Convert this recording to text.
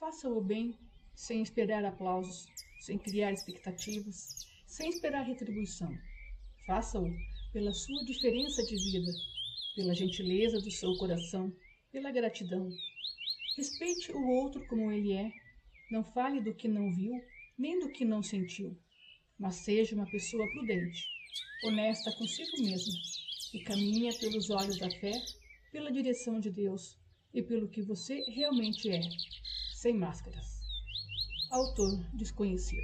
Faça o bem sem esperar aplausos, sem criar expectativas, sem esperar retribuição. Faça-o pela sua diferença de vida, pela gentileza do seu coração, pela gratidão. Respeite o outro como ele é. Não fale do que não viu, nem do que não sentiu, mas seja uma pessoa prudente, honesta consigo mesma e caminha pelos olhos da fé, pela direção de Deus e pelo que você realmente é, sem máscaras. Autor desconhecido.